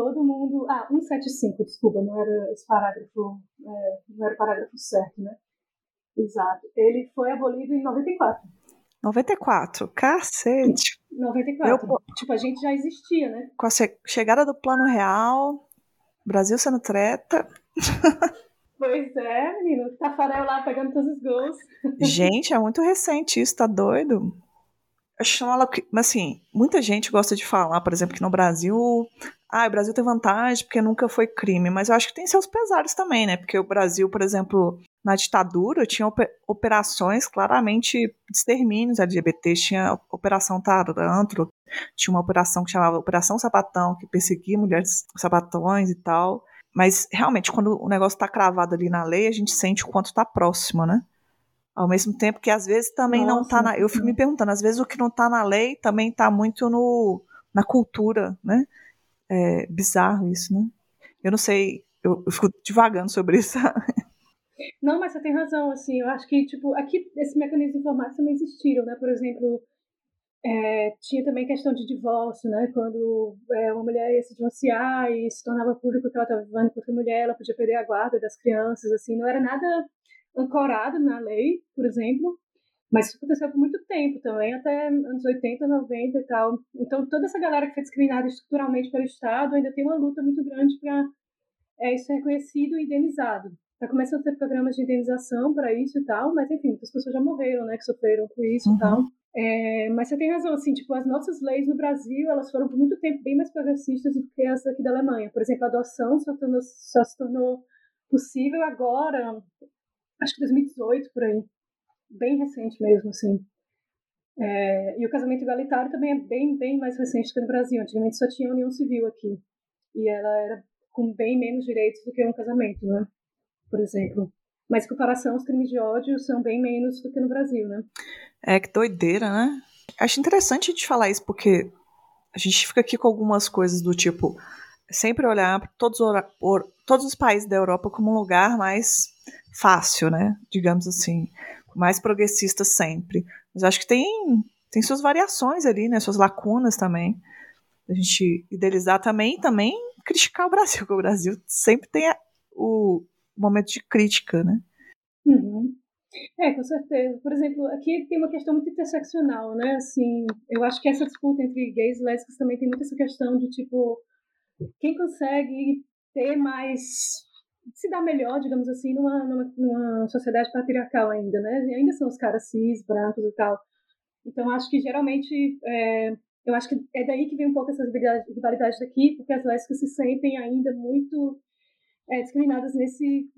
Todo mundo. Ah, 175, desculpa, não era esse parágrafo, é, não era o parágrafo certo, né? Exato. Ele foi abolido em 94. 94, cacete. 94. Eu, tipo, a gente já existia, né? Com a chegada do Plano Real, Brasil sendo treta. Pois é, menino. Tafarel lá pegando todos os gols. Gente, é muito recente isso, tá doido? Chama mas assim, muita gente gosta de falar, por exemplo, que no Brasil, ah, o Brasil tem vantagem porque nunca foi crime, mas eu acho que tem seus pesares também, né? Porque o Brasil, por exemplo, na ditadura tinha operações claramente de extermínios LGBTs, tinha Operação Taranto, tinha uma operação que chamava Operação Sapatão, que perseguia mulheres sapatões e tal. Mas realmente, quando o negócio está cravado ali na lei, a gente sente o quanto está próximo, né? Ao mesmo tempo que às vezes também Nossa, não está na. Eu fico me perguntando, às vezes o que não está na lei também está muito no, na cultura, né? É bizarro isso, né? Eu não sei, eu, eu fico divagando sobre isso. Não, mas você tem razão, assim, eu acho que, tipo, aqui esses mecanismos informáticos também existiram, né? Por exemplo, é, tinha também questão de divórcio, né? Quando é, uma mulher ia se divorciar e se tornava público que ela estava vivendo com outra mulher, ela podia perder a guarda das crianças, assim, não era nada ancorado na lei, por exemplo, mas isso aconteceu por muito tempo também, até anos 80, 90 e tal. Então, toda essa galera que foi discriminada estruturalmente pelo Estado ainda tem uma luta muito grande para é, isso ser reconhecido e indenizado. Está começando a ter programas de indenização para isso e tal, mas enfim, muitas pessoas já morreram, né, que sofreram com isso uhum. e tal. É, mas você tem razão, assim, tipo, as nossas leis no Brasil, elas foram por muito tempo bem mais progressistas do que as aqui da Alemanha. Por exemplo, a adoção só, tornou, só se tornou possível agora, acho que 2018, por aí. Bem recente mesmo, assim. É, e o casamento igualitário também é bem, bem mais recente que no Brasil. Antigamente só tinha união civil aqui. e ela era com bem menos direitos do que um casamento, né? Por exemplo. Mas em comparação, os crimes de ódio são bem menos do que no Brasil, né? É, que doideira, né? Acho interessante a gente falar isso, porque a gente fica aqui com algumas coisas do tipo sempre olhar todos, todos os países da Europa como um lugar mais fácil, né? Digamos assim, mais progressista sempre. Mas acho que tem, tem suas variações ali, né? Suas lacunas também. A gente idealizar também também criticar o Brasil, porque o Brasil sempre tem o momento de crítica, né? Uhum. É, com certeza. Por exemplo, aqui tem uma questão muito interseccional, né? Assim, eu acho que essa disputa entre gays e lésbicas também tem muito essa questão de, tipo, quem consegue ter mais se dar melhor, digamos assim, numa, numa, numa, sociedade patriarcal ainda, né? Ainda são os caras cis, brancos e tal. Então, acho que geralmente, é, eu acho que é daí que vem um pouco essa rivalidade daqui, porque as lésbicas se sentem ainda muito é, discriminadas nesse,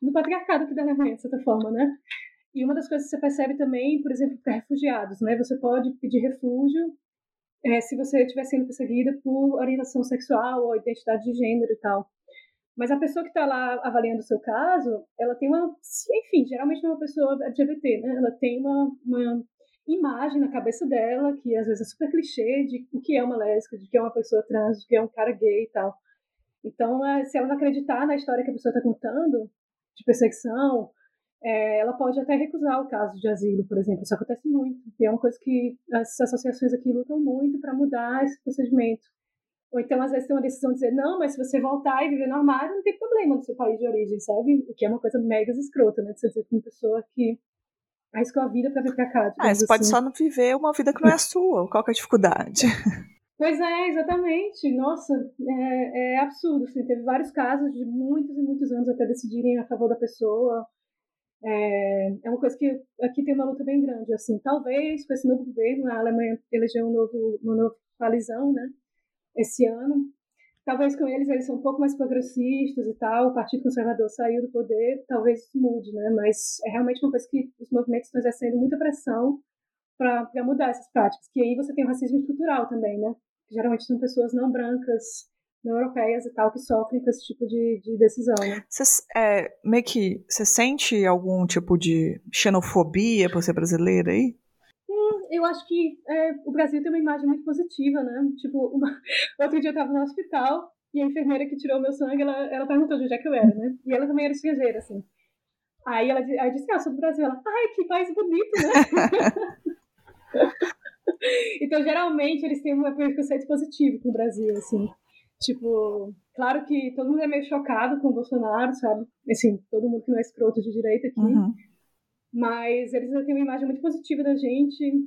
no patriarcado que dá na Alemanha, de certa forma, né? E uma das coisas que você percebe também, por exemplo, para refugiados, né? Você pode pedir refúgio é, se você estiver sendo perseguida por orientação sexual ou identidade de gênero e tal. Mas a pessoa que está lá avaliando o seu caso, ela tem uma, enfim, geralmente é uma pessoa LGBT, né? Ela tem uma, uma imagem na cabeça dela que às vezes é super clichê de o que é uma lésbica, de que é uma pessoa trans, de que é um cara gay e tal. Então, é, se ela não acreditar na história que a pessoa está contando, de perseguição, é, ela pode até recusar o caso de asilo, por exemplo. Isso acontece muito. E é uma coisa que as associações aqui lutam muito para mudar esse procedimento. Ou então, às vezes, tem uma decisão de dizer, não, mas se você voltar e viver no armário, não tem problema no seu país de origem, sabe? O que é uma coisa mega escrota, né? De você dizer que uma pessoa que arriscou a vida para vir para cá. Ah, você assim. pode só não viver uma vida que não é a sua. Qual que é a dificuldade? Pois é, exatamente. Nossa, é, é absurdo. Assim, teve vários casos de muitos e muitos anos até decidirem a favor da pessoa. É, é uma coisa que aqui tem uma luta bem grande. Assim, talvez com esse novo governo, a Alemanha elegeu um novo, uma nova coalizão, né? Esse ano. Talvez com eles eles são um pouco mais progressistas e tal. O Partido Conservador saiu do poder, talvez isso mude, né? Mas é realmente uma coisa que os movimentos estão exercendo muita pressão para mudar essas práticas. Que aí você tem o racismo estrutural também, né? geralmente são pessoas não brancas, não europeias e tal, que sofrem com esse tipo de, de decisão. Né? Você é, meio que você sente algum tipo de xenofobia por ser brasileira aí? Eu acho que é, o Brasil tem uma imagem muito positiva, né? Tipo, uma... outro dia eu estava no hospital e a enfermeira que tirou meu sangue, ela, ela perguntou de onde é que eu era, né? E ela também era estrangeira, assim. Aí ela aí disse, ah, sou do Brasil. Ela, ai, que país bonito, né? então, geralmente, eles têm um preconceito positivo com o Brasil, assim. Tipo, claro que todo mundo é meio chocado com o Bolsonaro, sabe? Assim, todo mundo que não é escroto de direita aqui. Uhum. Mas eles têm uma imagem muito positiva da gente.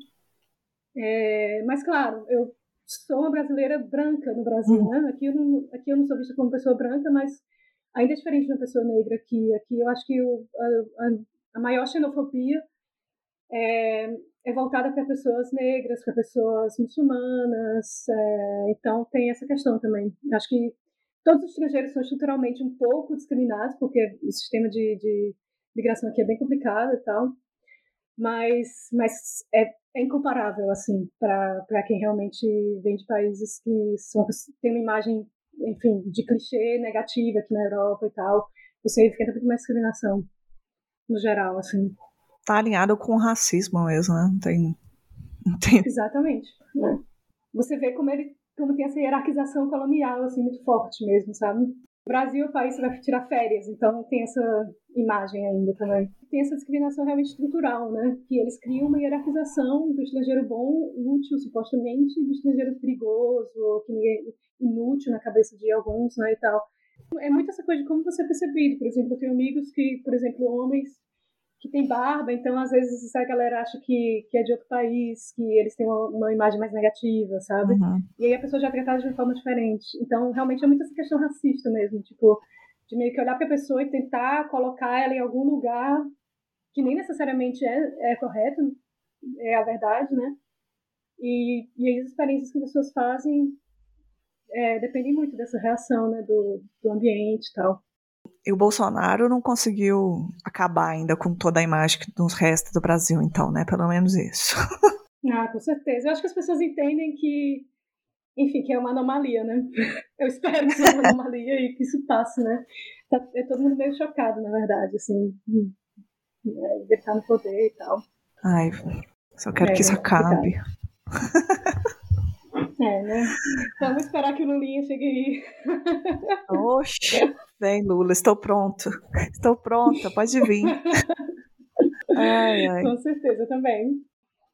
É, mas, claro, eu sou uma brasileira branca no Brasil, uhum. né? Aqui eu, não, aqui eu não sou vista como pessoa branca, mas ainda é diferente de uma pessoa negra aqui. Aqui eu acho que o, a, a, maior xenofobia é, é voltada para pessoas negras, para pessoas muçulmanas, é, então tem essa questão também. Acho que todos os estrangeiros são estruturalmente um pouco discriminados, porque o sistema de, de migração aqui é bem complicado e tal, mas, mas é, é incomparável, assim, para quem realmente vem de países que são, tem uma imagem, enfim, de clichê negativa aqui na Europa e tal, você enfrenta muito mais discriminação, no geral, assim tá alinhado com o racismo mesmo, né? Não tem. Tem... Exatamente. Né? Você vê como ele como tem essa hierarquização colonial assim muito forte mesmo, sabe? Brasil é o país que vai tirar férias, então tem essa imagem ainda também. Tem essa discriminação realmente estrutural, né? Que eles criam uma hierarquização do estrangeiro bom, útil supostamente, do estrangeiro perigoso, ou que inútil na cabeça de alguns, né, e tal. É muito essa coisa de como você é percebido. Por exemplo, eu tenho amigos que, por exemplo, homens que tem barba, então às vezes a galera acha que, que é de outro país, que eles têm uma, uma imagem mais negativa, sabe? Uhum. E aí a pessoa já é tratada de uma forma diferente. Então, realmente é muito essa questão racista mesmo, tipo, de meio que olhar para a pessoa e tentar colocar ela em algum lugar que nem necessariamente é, é correto, é a verdade, né? E, e aí as experiências que as pessoas fazem é, dependem muito dessa reação, né, do, do ambiente e tal. E o Bolsonaro não conseguiu acabar ainda com toda a imagem dos restos do Brasil, então, né? Pelo menos isso. Ah, com certeza. Eu acho que as pessoas entendem que enfim, que é uma anomalia, né? Eu espero que seja uma anomalia e que isso passe, né? Tá, é todo mundo meio chocado, na verdade, assim, é, ele tá no poder e tal. Ai, só quero é, que isso acabe. É, né? Vamos esperar que o Lulinha chegue aí. Oxe, vem Lula, estou pronto. Estou pronta, pode vir. Ai, ai. Com certeza, também.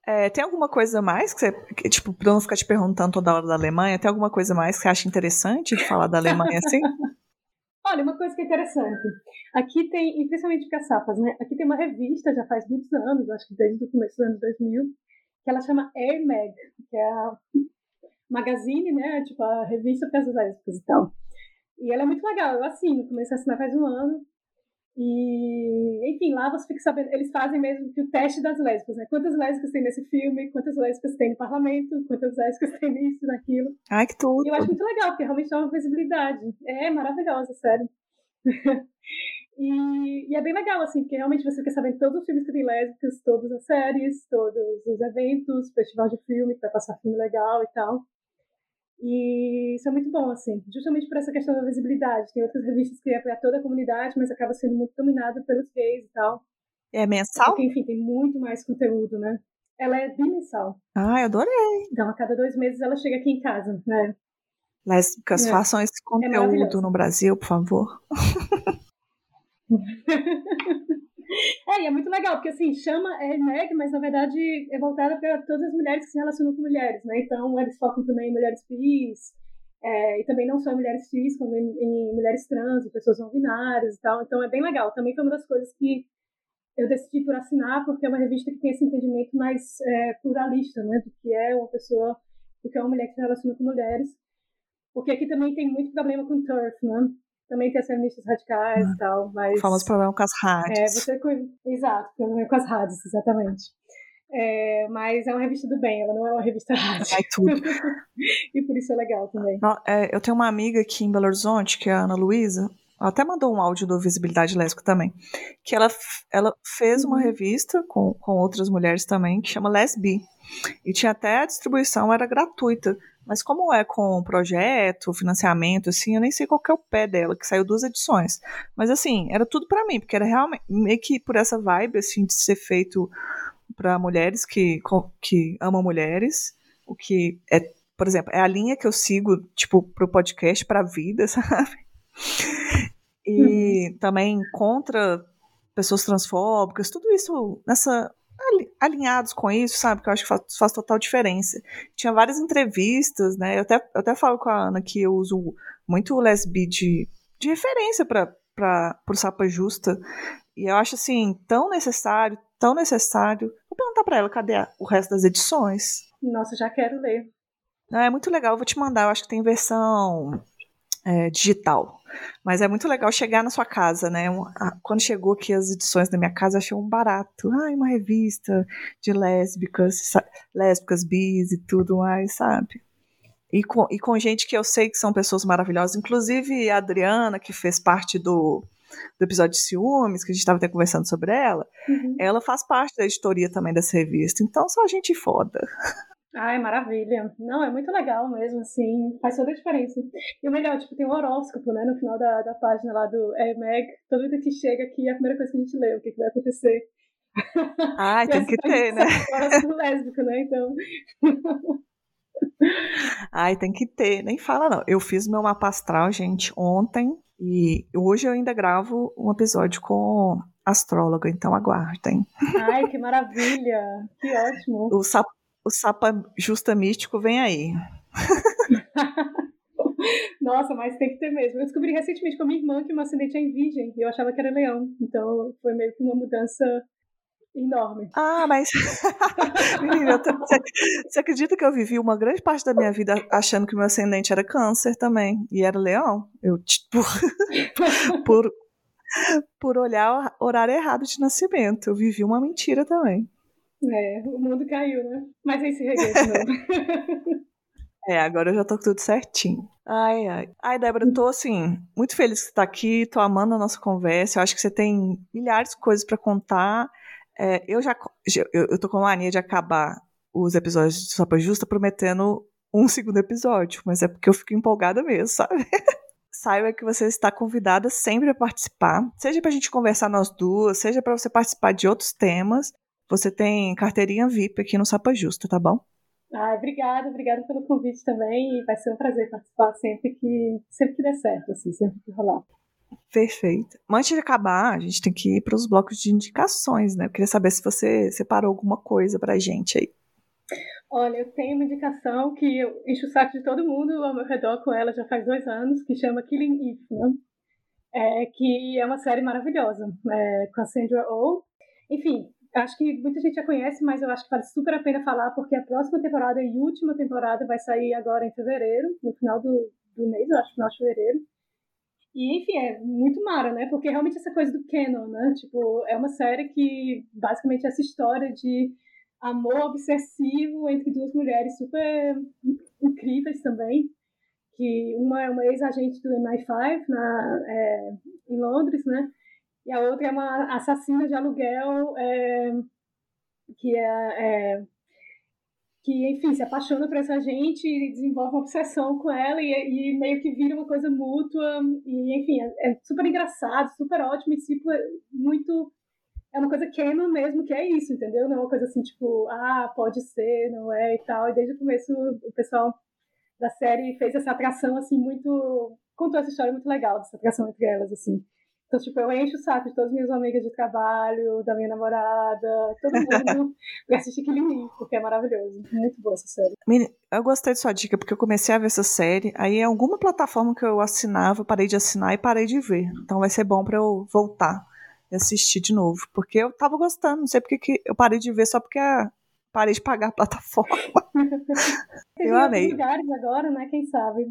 É, tem alguma coisa mais que você, que, tipo, pra não ficar te perguntando toda hora da Alemanha, tem alguma coisa mais que você acha interessante de falar da Alemanha assim? Olha, uma coisa que é interessante. Aqui tem, principalmente caçapas, né? Aqui tem uma revista, já faz muitos anos, acho que desde o começo dos anos 2000, que ela chama Air Mag, que é a magazine, né? Tipo, a revista para as lésbicas e tal. E ela é muito legal, eu assino, comecei a assinar faz um ano. E, enfim, lá você fica sabendo, eles fazem mesmo que o teste das lésbicas, né? Quantas lésbicas tem nesse filme, quantas lésbicas tem no parlamento, quantas lésbicas tem nisso, naquilo. Ai, que tudo. E eu acho muito legal, porque realmente dá uma visibilidade. É maravilhosa, sério. e, e, é bem legal, assim, porque realmente você fica sabendo todos os filmes que tem lésbicas, todas as séries, todos os eventos, festival de filme, que vai passar filme legal e tal. E isso é muito bom, assim, justamente por essa questão da visibilidade. Tem outras revistas que apoiam toda a comunidade, mas acaba sendo muito dominada pelos gays e tal. É mensal? Porque, enfim, tem muito mais conteúdo, né? Ela é bimensal. Ah, eu adorei. Então, a cada dois meses ela chega aqui em casa, né? Lésbicas, é. façam esse é conteúdo é no Brasil, por favor. É, e é muito legal, porque assim, chama é Meg, mas na verdade é voltada para todas as mulheres que se relacionam com mulheres, né? Então eles focam também em mulheres cis, é, e também não só em mulheres cis, como em, em mulheres trans, e pessoas não binárias e tal. Então é bem legal. Também foi uma das coisas que eu decidi por assinar, porque é uma revista que tem esse entendimento mais é, pluralista, né? Do que é uma pessoa, do que é uma mulher que se relaciona com mulheres. Porque aqui também tem muito problema com turf, né? Também tem as feministas radicais e tal, mas... O famoso problema com as rádios. É, você... Exato, problema com as rádios, exatamente. É, mas é uma revista do bem, ela não é uma revista rádio. É tudo. e por isso é legal também. É, eu tenho uma amiga aqui em Belo Horizonte, que é a Ana Luísa, ela até mandou um áudio do Visibilidade Lésbica também, que ela, ela fez uma uhum. revista com, com outras mulheres também, que chama Lesbi. E tinha até a distribuição, era gratuita. Mas como é com projeto, financiamento, assim, eu nem sei qual é o pé dela, que saiu duas edições. Mas assim, era tudo para mim, porque era realmente meio que por essa vibe, assim, de ser feito para mulheres que, que amam mulheres, o que é, por exemplo, é a linha que eu sigo, tipo, pro podcast, pra vida, sabe? E uhum. também contra pessoas transfóbicas, tudo isso nessa alinhados com isso, sabe? Que eu acho que faz, faz, total diferença. Tinha várias entrevistas, né? Eu até, eu até falo com a Ana que eu uso muito o Lesbi de, de referência para o Sapa Justa. E eu acho, assim, tão necessário, tão necessário. Vou perguntar para ela cadê o resto das edições. Nossa, já quero ler. É muito legal, eu vou te mandar. Eu acho que tem versão é, digital. Mas é muito legal chegar na sua casa, né? Quando chegou aqui as edições da minha casa, eu achei um barato. Ai, uma revista de lésbicas, lésbicas, bis e tudo mais, sabe? E com, e com gente que eu sei que são pessoas maravilhosas, inclusive a Adriana, que fez parte do, do episódio de ciúmes, que a gente estava até conversando sobre ela, uhum. ela faz parte da editoria também dessa revista. Então, só gente foda. Ai, maravilha. Não, é muito legal mesmo, assim, faz toda a diferença. E o melhor, tipo, tem um horóscopo, né, no final da, da página lá do é, Meg. Todo mundo que chega aqui é a primeira coisa que a gente lê, o que, que vai acontecer. Ai, tem que ter, né? Horóscopo lésbico, né, então... Ai, tem que ter, nem fala não. Eu fiz meu mapa astral, gente, ontem, e hoje eu ainda gravo um episódio com astróloga, então aguardem. Ai, que maravilha! Que ótimo! O, sap o Sapa Justa Místico vem aí. Nossa, mas tem que ter mesmo. Eu descobri recentemente com a minha irmã que meu ascendente é em virgem e eu achava que era leão. Então foi meio que uma mudança enorme. Ah, mas. Menina, tô... você acredita que eu vivi uma grande parte da minha vida achando que meu ascendente era câncer também? E era leão? Eu, tipo. por, por olhar o horário errado de nascimento. Eu vivi uma mentira também. É, o mundo caiu, né? Mas aí se reguei. É, agora eu já tô tudo certinho. Ai, ai. Ai, Débora, tô assim, muito feliz que você tá aqui, tô amando a nossa conversa. Eu acho que você tem milhares de coisas para contar. É, eu já eu, eu tô com a mania de acabar os episódios de Sopa Justa prometendo um segundo episódio, mas é porque eu fico empolgada mesmo, sabe? Saiba que você está convidada sempre a participar, seja para a gente conversar nós duas, seja para você participar de outros temas. Você tem carteirinha VIP aqui no Sapa Justa, tá bom? Ah, obrigada, obrigada pelo convite também. E vai ser um prazer participar sempre que, sempre que der certo, assim, sempre que rolar. Perfeito. Antes de acabar, a gente tem que ir para os blocos de indicações, né? Eu queria saber se você separou alguma coisa para a gente aí. Olha, eu tenho uma indicação que eu encho o saco de todo mundo ao meu redor com ela já faz dois anos, que chama Killing Eve, né? É, que é uma série maravilhosa, é, com a Sandra Oh. Enfim, acho que muita gente já conhece, mas eu acho que vale super a pena falar, porque a próxima temporada e última temporada vai sair agora em fevereiro, no final do, do mês, eu acho, final de fevereiro. E, enfim, é muito mara, né? Porque realmente essa coisa do canon, né? Tipo, é uma série que, basicamente, essa história de amor obsessivo entre duas mulheres super incríveis também, que uma é uma ex-agente do MI5 na, é, em Londres, né? E a outra é uma assassina de aluguel é, que é, é, que, enfim, se apaixona por essa gente e desenvolve uma obsessão com ela e, e meio que vira uma coisa mútua e, enfim, é, é super engraçado, super ótimo e, tipo, muito é uma coisa canon mesmo, que é isso, entendeu? Não é uma coisa assim, tipo, ah, pode ser, não é e tal. E desde o começo o pessoal da série fez essa atração, assim, muito. contou essa história muito legal, dessa atração entre elas, assim. Então, tipo, eu encho o saco de todas as minhas amigas de trabalho, da minha namorada, todo mundo pra assistir Killing porque é maravilhoso. Muito boa essa série. Eu gostei de sua dica, porque eu comecei a ver essa série, aí em alguma plataforma que eu assinava, eu parei de assinar e parei de ver. Então vai ser bom para eu voltar e assistir de novo. Porque eu tava gostando, não sei porque que eu parei de ver só porque a, parei de pagar a plataforma. eu amei. lugares agora, né? Quem sabe?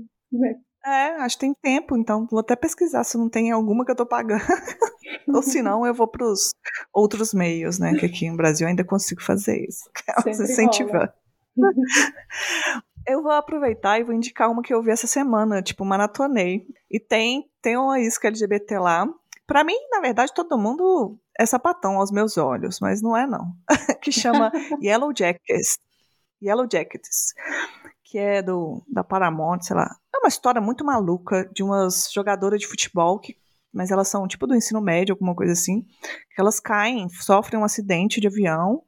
É, acho que tem tempo, então vou até pesquisar se não tem alguma que eu tô pagando. Ou se não, eu vou pros outros meios, né? Que aqui no Brasil ainda consigo fazer isso. Se incentivar. eu vou aproveitar e vou indicar uma que eu vi essa semana, tipo, maratonei. E tem, tem uma isca LGBT lá, para mim, na verdade, todo mundo é sapatão aos meus olhos, mas não é não. que chama Yellow Jackets. Yellow Jackets, que é do da Paramount, sei lá. É uma história muito maluca de umas jogadoras de futebol que mas elas são tipo do ensino médio, alguma coisa assim, que elas caem, sofrem um acidente de avião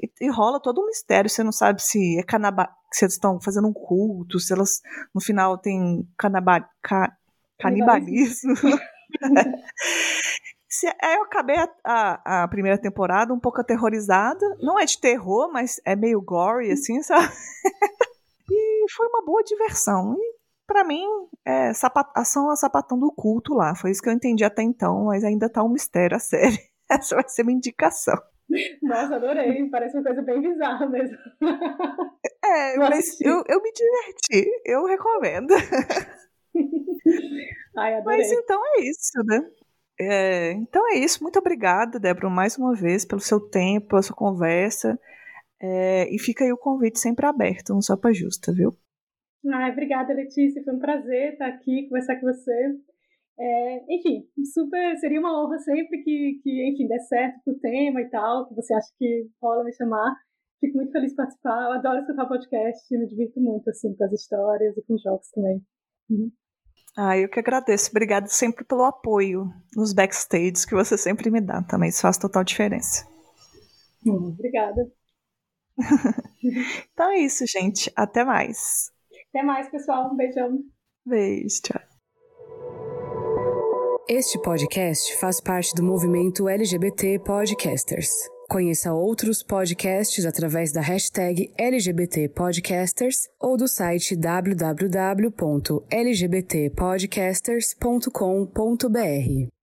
e, e rola todo um mistério. Você não sabe se é canaba, se eles estão fazendo um culto, se elas no final tem canaba, ca, canibalismo. Se, aí eu acabei a, a, a, primeira temporada um pouco aterrorizada. Não é de terror, mas é meio gory, assim, sabe? e foi uma boa diversão. E para mim, é sapat, ação a sapatão do culto lá. Foi isso que eu entendi até então, mas ainda tá um mistério a série. Essa vai ser uma indicação. Nossa, adorei. Parece uma coisa bem bizarra mesmo. É, mas eu, eu me diverti. Eu recomendo. Ai, Mas então é isso, né? É, então é isso. Muito obrigada, Débora, mais uma vez, pelo seu tempo, pela sua conversa. É, e fica aí o convite sempre aberto, não só para justa, viu? Ai, obrigada, Letícia. Foi um prazer estar aqui, conversar com você. É, enfim, super, seria uma honra sempre que, que, enfim, der certo o tema e tal, que você acha que rola me chamar. Fico muito feliz de participar. Eu adoro escutar podcast, me divirto muito, assim, com as histórias e com os jogos também. Uhum. Ah, eu que agradeço. Obrigada sempre pelo apoio nos backstage que você sempre me dá também. Isso faz total diferença. Hum, obrigada. então é isso, gente. Até mais. Até mais, pessoal. Um beijão. Beijo, tchau. Este podcast faz parte do movimento LGBT Podcasters. Conheça outros podcasts através da hashtag LGBTpodcasters ou do site www.lgbtpodcasters.com.br.